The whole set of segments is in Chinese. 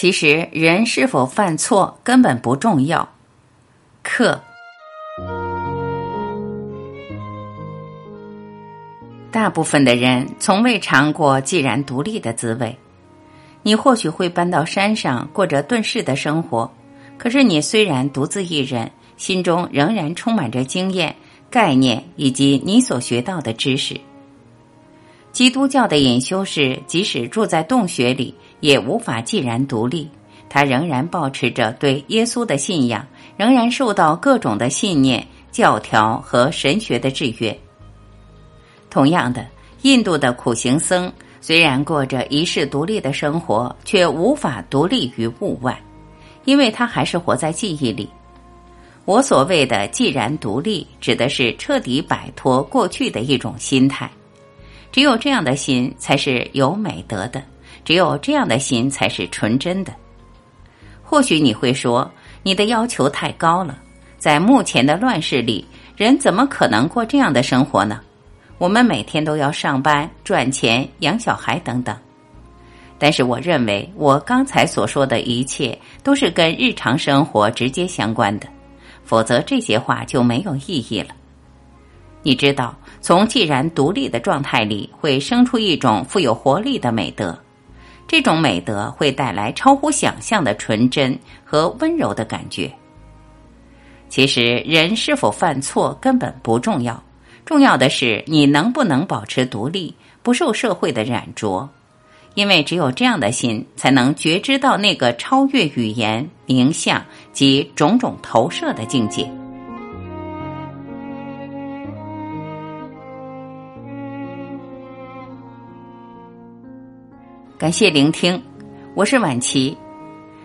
其实人是否犯错根本不重要。克。大部分的人从未尝过既然独立的滋味。你或许会搬到山上过着遁世的生活，可是你虽然独自一人，心中仍然充满着经验、概念以及你所学到的知识。基督教的隐修士即使住在洞穴里，也无法既然独立。他仍然保持着对耶稣的信仰，仍然受到各种的信念、教条和神学的制约。同样的，印度的苦行僧虽然过着一世独立的生活，却无法独立于物外，因为他还是活在记忆里。我所谓的“既然独立”，指的是彻底摆脱过去的一种心态。只有这样的心才是有美德的，只有这样的心才是纯真的。或许你会说，你的要求太高了，在目前的乱世里，人怎么可能过这样的生活呢？我们每天都要上班、赚钱、养小孩等等，但是我认为我刚才所说的一切都是跟日常生活直接相关的，否则这些话就没有意义了。你知道，从既然独立的状态里会生出一种富有活力的美德，这种美德会带来超乎想象的纯真和温柔的感觉。其实，人是否犯错根本不重要。重要的是，你能不能保持独立，不受社会的染着？因为只有这样的心，才能觉知到那个超越语言、名相及种种投射的境界。感谢聆听，我是婉琪。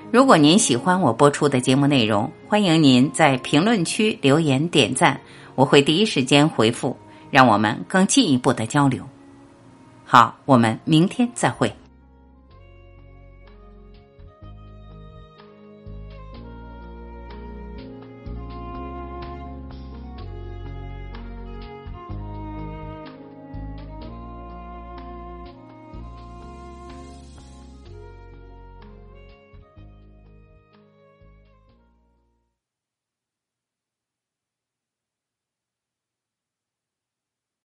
如果您喜欢我播出的节目内容，欢迎您在评论区留言点赞。我会第一时间回复，让我们更进一步的交流。好，我们明天再会。